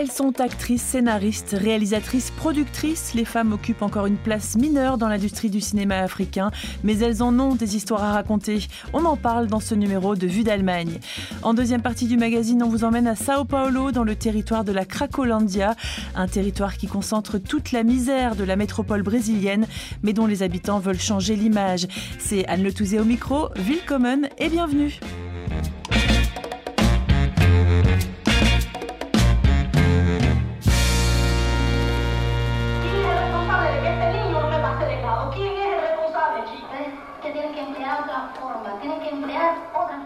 Elles sont actrices, scénaristes, réalisatrices, productrices. Les femmes occupent encore une place mineure dans l'industrie du cinéma africain, mais elles en ont des histoires à raconter. On en parle dans ce numéro de Vue d'Allemagne. En deuxième partie du magazine, on vous emmène à Sao Paulo, dans le territoire de la Cracolandia, un territoire qui concentre toute la misère de la métropole brésilienne, mais dont les habitants veulent changer l'image. C'est Anne Le Touzé au micro, Willkommen et bienvenue.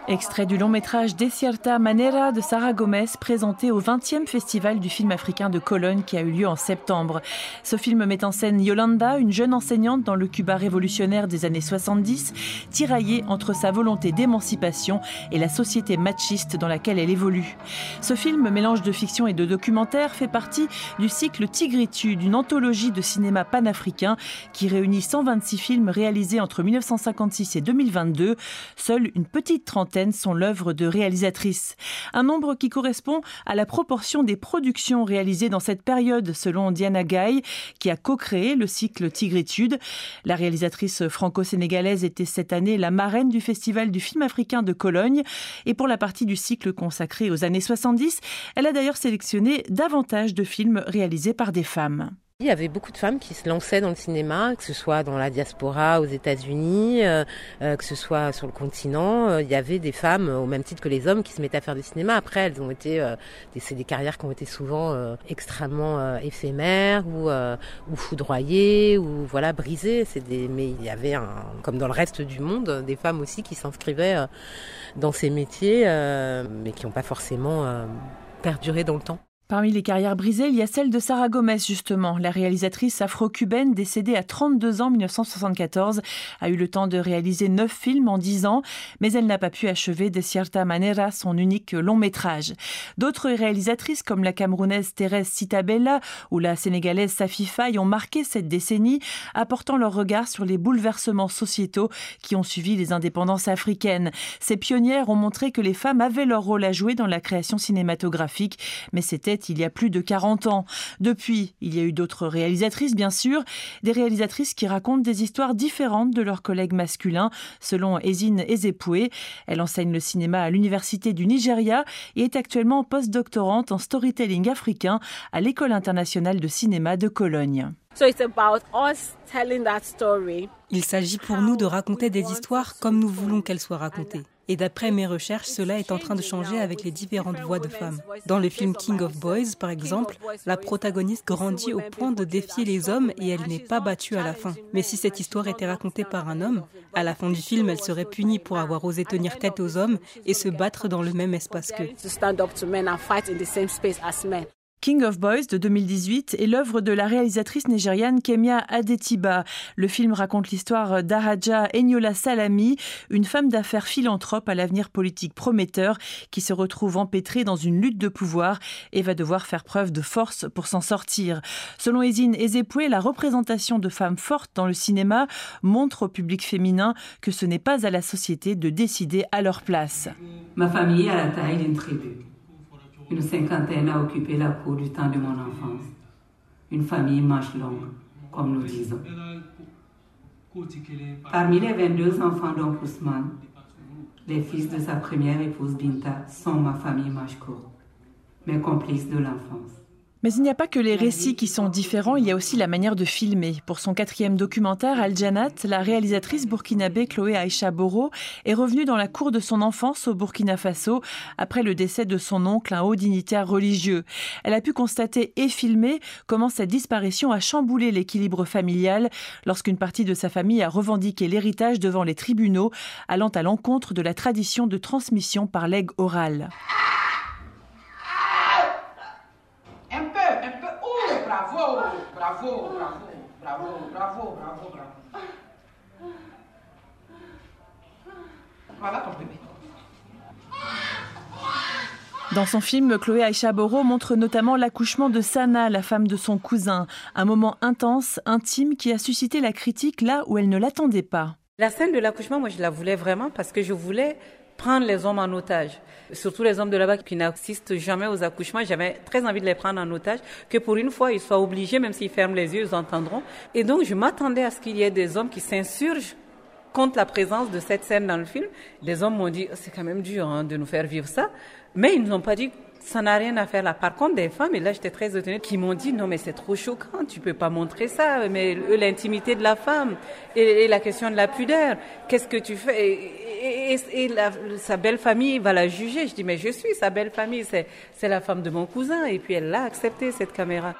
Extrait du long métrage Desierta Manera de Sarah Gomez, présenté au 20e Festival du film africain de Cologne qui a eu lieu en septembre. Ce film met en scène Yolanda, une jeune enseignante dans le Cuba révolutionnaire des années 70, tiraillée entre sa volonté d'émancipation et la société machiste dans laquelle elle évolue. Ce film, mélange de fiction et de documentaire, fait partie du cycle Tigritude, une anthologie de cinéma panafricain qui réunit 126 films réalisés entre 1956 et 2022. Seule une petite trentaine sont l'œuvre de réalisatrices. Un nombre qui correspond à la proportion des productions réalisées dans cette période, selon Diana Gay, qui a co-créé le cycle Tigritude. La réalisatrice franco-sénégalaise était cette année la marraine du Festival du film africain de Cologne. Et pour la partie du cycle consacré aux années 70, elle a d'ailleurs sélectionné davantage de films réalisés par des femmes. Il y avait beaucoup de femmes qui se lançaient dans le cinéma, que ce soit dans la diaspora aux États-Unis, euh, euh, que ce soit sur le continent. Euh, il y avait des femmes, au même titre que les hommes, qui se mettaient à faire du cinéma. Après, elles ont été, c'est des carrières qui ont été souvent extrêmement éphémères ou, ou foudroyées ou voilà brisées. C'est des, mais il y avait, un, comme dans le reste du monde, des femmes aussi qui s'inscrivaient dans ces métiers, mais qui n'ont pas forcément perduré dans le temps. Parmi les carrières brisées, il y a celle de Sarah Gomez, justement. La réalisatrice afro-cubaine, décédée à 32 ans en 1974, a eu le temps de réaliser neuf films en 10 ans, mais elle n'a pas pu achever de cierta manera son unique long métrage. D'autres réalisatrices, comme la camerounaise Thérèse Citabella ou la sénégalaise Safi Faye, ont marqué cette décennie, apportant leur regard sur les bouleversements sociétaux qui ont suivi les indépendances africaines. Ces pionnières ont montré que les femmes avaient leur rôle à jouer dans la création cinématographique, mais c'était il y a plus de 40 ans. Depuis, il y a eu d'autres réalisatrices, bien sûr, des réalisatrices qui racontent des histoires différentes de leurs collègues masculins, selon Ezine Ezepoué. Elle enseigne le cinéma à l'Université du Nigeria et est actuellement postdoctorante en storytelling africain à l'École internationale de cinéma de Cologne. Il s'agit pour nous de raconter des histoires comme nous voulons qu'elles soient racontées. Et d'après mes recherches, cela est en train de changer avec les différentes voix de femmes. Dans le film King of Boys, par exemple, la protagoniste grandit au point de défier les hommes et elle n'est pas battue à la fin. Mais si cette histoire était racontée par un homme, à la fin du film, elle serait punie pour avoir osé tenir tête aux hommes et se battre dans le même espace qu'eux. King of Boys de 2018 est l'œuvre de la réalisatrice nigériane Kemia Adetiba. Le film raconte l'histoire d'Araja Enyola Salami, une femme d'affaires philanthrope à l'avenir politique prometteur qui se retrouve empêtrée dans une lutte de pouvoir et va devoir faire preuve de force pour s'en sortir. Selon Ezine Ezepoué, la représentation de femmes fortes dans le cinéma montre au public féminin que ce n'est pas à la société de décider à leur place. Ma famille à la taille d'une tribu. Une cinquantaine a occupé la cour du temps de mon enfance. Une famille manche longue, comme nous disons. Parmi les 22 enfants d'Oncle les fils de sa première épouse Binta sont ma famille manche courte, mes complices de l'enfance. Mais il n'y a pas que les récits qui sont différents, il y a aussi la manière de filmer. Pour son quatrième documentaire, Al Janat, la réalisatrice burkinabé Chloé Aïcha Boro est revenue dans la cour de son enfance au Burkina Faso après le décès de son oncle, un haut dignitaire religieux. Elle a pu constater et filmer comment cette disparition a chamboulé l'équilibre familial lorsqu'une partie de sa famille a revendiqué l'héritage devant les tribunaux, allant à l'encontre de la tradition de transmission par legs oral. Voilà ton bébé. Dans son film, Chloé Aïcha Boro montre notamment l'accouchement de Sana, la femme de son cousin. Un moment intense, intime, qui a suscité la critique là où elle ne l'attendait pas. La scène de l'accouchement, moi, je la voulais vraiment parce que je voulais prendre les hommes en otage. Surtout les hommes de là-bas qui n'assistent jamais aux accouchements. J'avais très envie de les prendre en otage, que pour une fois, ils soient obligés, même s'ils ferment les yeux, ils entendront. Et donc, je m'attendais à ce qu'il y ait des hommes qui s'insurgent contre la présence de cette scène dans le film. Les hommes m'ont dit, c'est quand même dur hein, de nous faire vivre ça. Mais ils nous ont pas dit ça n'a rien à faire là. Par contre, des femmes, et là j'étais très étonnée, qui m'ont dit non mais c'est trop choquant, tu peux pas montrer ça, mais l'intimité de la femme et, la question de la pudeur, qu'est-ce que tu fais? Et, et, sa belle famille va la juger. Je dis mais je suis sa belle famille, c'est la femme de mon cousin, et puis elle l'a accepté cette caméra.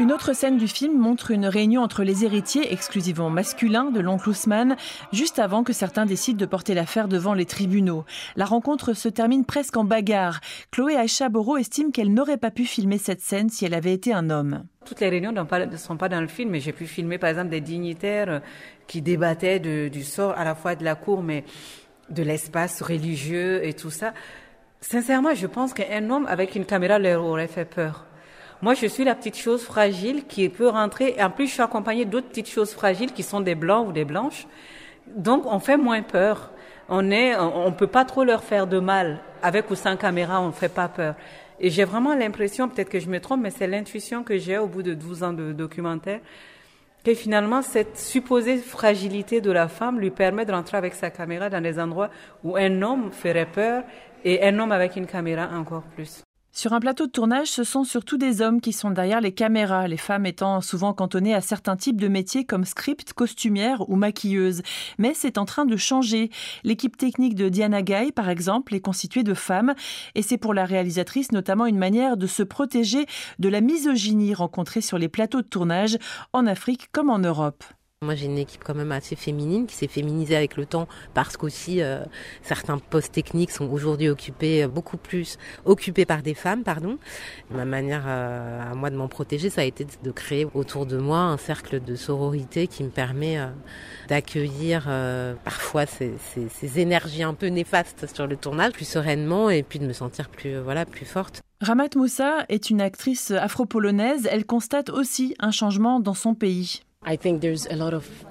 Une autre scène du film montre une réunion entre les héritiers exclusivement masculins de l'oncle Ousmane, juste avant que certains décident de porter l'affaire devant les tribunaux. La rencontre se termine presque en bagarre. Chloé Aïcha Boro estime qu'elle n'aurait pas pu filmer cette scène si elle avait été un homme. Toutes les réunions ne sont pas dans le film, mais j'ai pu filmer par exemple des dignitaires qui débattaient du sort à la fois de la cour, mais de l'espace religieux et tout ça. Sincèrement, je pense qu'un homme avec une caméra leur aurait fait peur. Moi, je suis la petite chose fragile qui peut rentrer. Et en plus, je suis accompagnée d'autres petites choses fragiles qui sont des blancs ou des blanches. Donc, on fait moins peur. On est, on peut pas trop leur faire de mal. Avec ou sans caméra, on fait pas peur. Et j'ai vraiment l'impression, peut-être que je me trompe, mais c'est l'intuition que j'ai au bout de 12 ans de documentaire, que finalement, cette supposée fragilité de la femme lui permet de rentrer avec sa caméra dans des endroits où un homme ferait peur et un homme avec une caméra encore plus. Sur un plateau de tournage, ce sont surtout des hommes qui sont derrière les caméras, les femmes étant souvent cantonnées à certains types de métiers comme script, costumière ou maquilleuse. Mais c'est en train de changer. L'équipe technique de Diana Gay, par exemple, est constituée de femmes et c'est pour la réalisatrice notamment une manière de se protéger de la misogynie rencontrée sur les plateaux de tournage en Afrique comme en Europe. Moi, j'ai une équipe quand même assez féminine qui s'est féminisée avec le temps parce qu'aussi euh, certains postes techniques sont aujourd'hui occupés euh, beaucoup plus occupés par des femmes, pardon. Ma manière euh, à moi de m'en protéger, ça a été de créer autour de moi un cercle de sororité qui me permet d'accueillir parfois ces, ces, ces, énergies un peu néfastes sur le tournage plus sereinement et puis de me sentir plus voilà plus forte. Ramat Moussa est une actrice afro-polonaise. Elle constate aussi un changement dans son pays. I think there's a lot of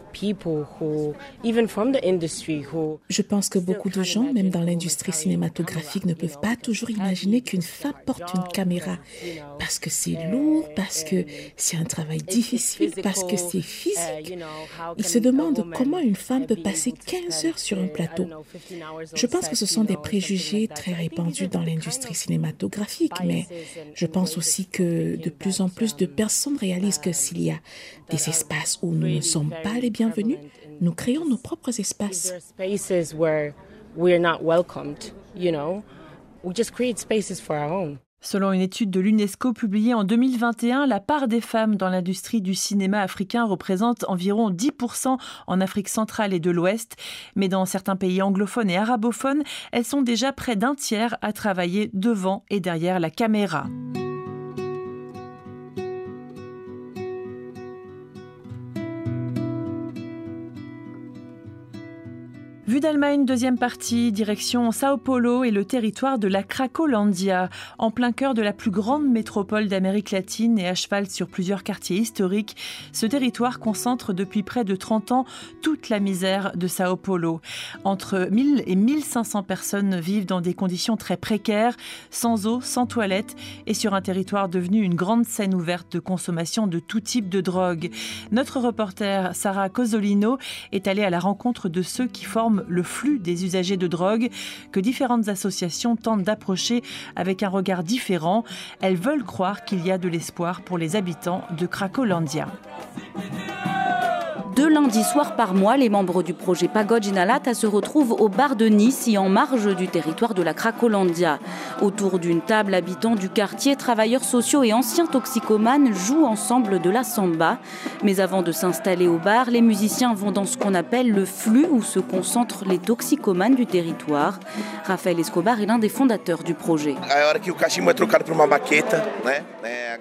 Je pense que beaucoup de gens, même dans l'industrie cinématographique, ne peuvent pas toujours imaginer qu'une femme porte une caméra parce que c'est lourd, parce que c'est un travail difficile, parce que c'est physique. Ils se demandent comment une femme peut passer 15 heures sur un plateau. Je pense que ce sont des préjugés très répandus dans l'industrie cinématographique, mais je pense aussi que de plus en plus de personnes réalisent que s'il y a des espaces où nous ne sommes pas les bienvenus, nous créons nos propres espaces. Selon une étude de l'UNESCO publiée en 2021, la part des femmes dans l'industrie du cinéma africain représente environ 10% en Afrique centrale et de l'Ouest, mais dans certains pays anglophones et arabophones, elles sont déjà près d'un tiers à travailler devant et derrière la caméra. Vue d'Allemagne, deuxième partie, direction Sao Paulo et le territoire de la Cracolandia, en plein cœur de la plus grande métropole d'Amérique latine et à cheval sur plusieurs quartiers historiques. Ce territoire concentre depuis près de 30 ans toute la misère de Sao Paulo. Entre 1000 et 1500 personnes vivent dans des conditions très précaires, sans eau, sans toilette et sur un territoire devenu une grande scène ouverte de consommation de tout type de drogue. Notre reporter Sarah Cosolino est allée à la rencontre de ceux qui forment le flux des usagers de drogue que différentes associations tentent d'approcher avec un regard différent. Elles veulent croire qu'il y a de l'espoir pour les habitants de Cracolandia. Deux lundis soirs par mois, les membres du projet Pagode Inalata se retrouvent au bar de Nice et en marge du territoire de la Cracolandia. Autour d'une table, habitants du quartier, travailleurs sociaux et anciens toxicomanes jouent ensemble de la samba. Mais avant de s'installer au bar, les musiciens vont dans ce qu'on appelle le flux où se concentrent les toxicomanes du territoire. Raphaël Escobar est l'un des fondateurs du projet.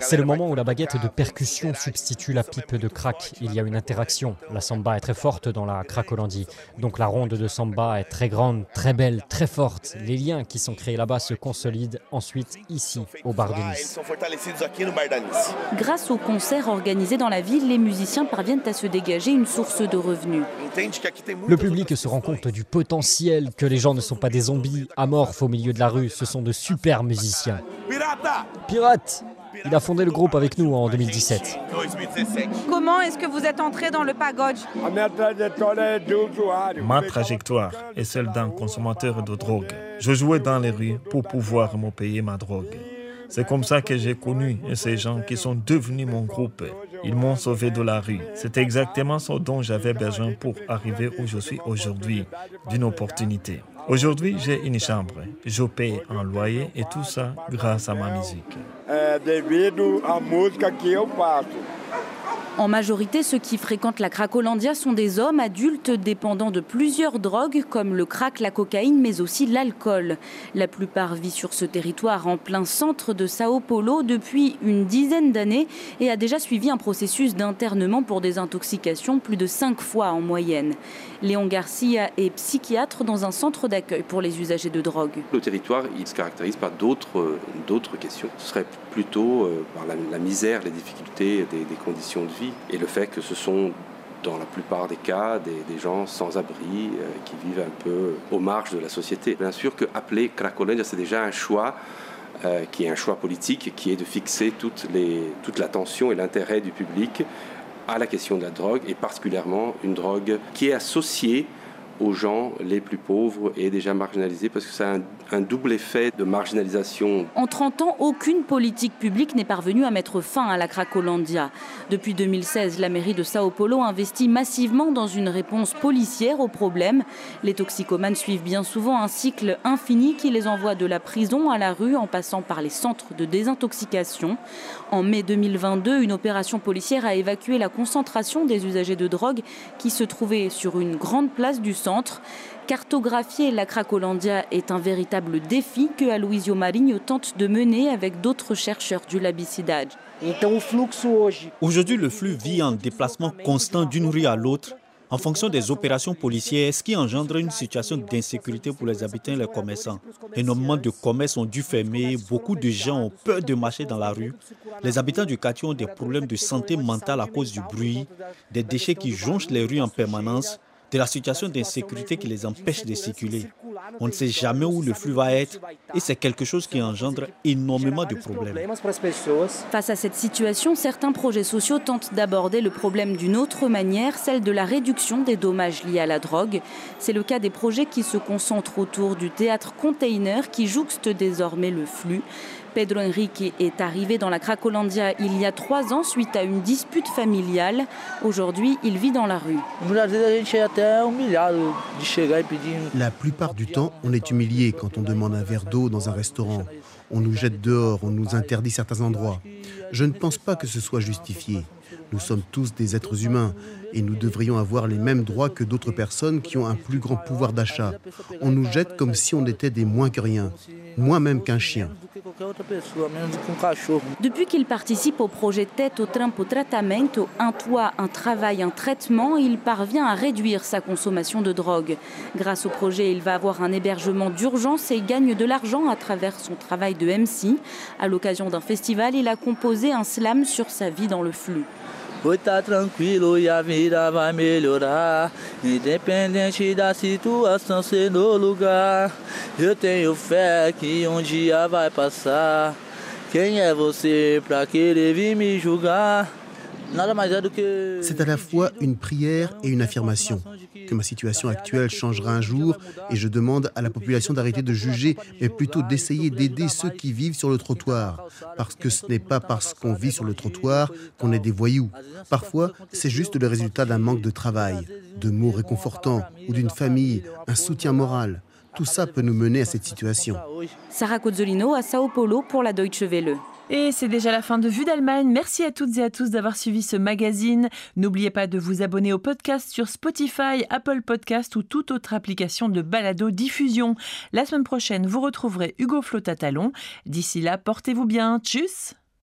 C'est le moment où la baguette de percussion substitue la pipe de crack. Il y a une interaction. La samba est très forte dans la Cracolandie. Donc la ronde de samba est très grande, très belle, très forte. Les liens qui sont créés là-bas se consolident ensuite ici, au bar de Nice. Grâce aux concerts organisés dans la ville, les musiciens parviennent à se dégager une source de revenus. Le public se rend compte du potentiel, que les gens ne sont pas des zombies amorphes au milieu de la rue, ce sont de super musiciens. Pirate il a fondé le groupe avec nous en 2017. Comment est-ce que vous êtes entré dans le pagode Ma trajectoire est celle d'un consommateur de drogue. Je jouais dans les rues pour pouvoir me payer ma drogue. C'est comme ça que j'ai connu ces gens qui sont devenus mon groupe. Ils m'ont sauvé de la rue. C'est exactement ce dont j'avais besoin pour arriver où je suis aujourd'hui, d'une opportunité. Aujourd'hui, j'ai une chambre. Je paye un loyer et tout ça grâce à ma musique. En majorité, ceux qui fréquentent la Cracolandia sont des hommes adultes dépendants de plusieurs drogues comme le crack, la cocaïne, mais aussi l'alcool. La plupart vivent sur ce territoire en plein centre de Sao Paulo depuis une dizaine d'années et a déjà suivi un processus d'internement pour des intoxications plus de cinq fois en moyenne. Léon Garcia est psychiatre dans un centre d'accueil pour les usagers de drogue. Le territoire, il se caractérise par d'autres, questions. Ce serait plutôt euh, par la, misère, les difficultés des conditions de vie et le fait que ce sont dans la plupart des cas des, gens sans abri euh, qui vivent un peu aux marges de la société. Bien sûr que appeler c'est déjà un choix euh, qui est un choix politique, qui est de fixer toute l'attention et l'intérêt du public à la question de la drogue, et particulièrement une drogue qui est associée aux gens les plus pauvres et déjà marginalisés parce que ça a un, double effet de marginalisation. En 30 ans, aucune politique publique n'est parvenue à mettre fin à la Cracolandia. Depuis 2016, la mairie de Sao Paulo investit massivement dans une réponse policière au problème. Les toxicomanes suivent bien souvent un cycle infini qui les envoie de la prison à la rue en passant par les centres de désintoxication. En mai 2022, une opération policière a évacué la concentration des usagers de drogue qui se trouvaient sur une grande place du centre. Cartographier la Cracolandia est un véritable défi que Aloisio Marinho tente de mener avec d'autres chercheurs du Labicidade. Aujourd'hui, le flux vit en déplacement constant d'une rue à l'autre en fonction des opérations policières, ce qui engendre une situation d'insécurité pour les habitants et les commerçants? Énormément de commerces ont dû fermer, beaucoup de gens ont peur de marcher dans la rue. Les habitants du quartier ont des problèmes de santé mentale à cause du bruit, des déchets qui jonchent les rues en permanence, de la situation d'insécurité qui les empêche de circuler. On ne sait jamais où le flux va être et c'est quelque chose qui engendre énormément de problèmes. Face à cette situation, certains projets sociaux tentent d'aborder le problème d'une autre manière, celle de la réduction des dommages liés à la drogue. C'est le cas des projets qui se concentrent autour du théâtre container qui jouxte désormais le flux. Pedro Henrique est arrivé dans la Cracolandia il y a trois ans suite à une dispute familiale. Aujourd'hui, il vit dans la rue. La plupart du temps, on est humilié quand on demande un verre d'eau dans un restaurant. On nous jette dehors, on nous interdit certains endroits. Je ne pense pas que ce soit justifié. Nous sommes tous des êtres humains et nous devrions avoir les mêmes droits que d'autres personnes qui ont un plus grand pouvoir d'achat. On nous jette comme si on était des moins que rien, moins même qu'un chien. Depuis qu'il participe au projet Tête au Trampo Tratamento, un toit, un travail, un traitement, il parvient à réduire sa consommation de drogue. Grâce au projet, il va avoir un hébergement d'urgence et gagne de l'argent à travers son travail de MC. À l'occasion d'un festival, il a composé un slam sur sa vie dans le flux. Oi, tá tranquilo e a vida vai melhorar. Independente da situação ser no lugar. Eu tenho fé que um dia vai passar. Quem é você pra querer vir me julgar? C'est à la fois une prière et une affirmation que ma situation actuelle changera un jour et je demande à la population d'arrêter de juger, mais plutôt d'essayer d'aider ceux qui vivent sur le trottoir. Parce que ce n'est pas parce qu'on vit sur le trottoir qu'on est des voyous. Parfois, c'est juste le résultat d'un manque de travail, de mots réconfortants ou d'une famille, un soutien moral. Tout ça peut nous mener à cette situation. Sarah Cozzolino à Sao Paulo pour la Deutsche Welle. Et c'est déjà la fin de Vue d'Allemagne. Merci à toutes et à tous d'avoir suivi ce magazine. N'oubliez pas de vous abonner au podcast sur Spotify, Apple Podcast ou toute autre application de balado diffusion. La semaine prochaine, vous retrouverez Hugo Flotatalon. D'ici là, portez-vous bien. Tchuss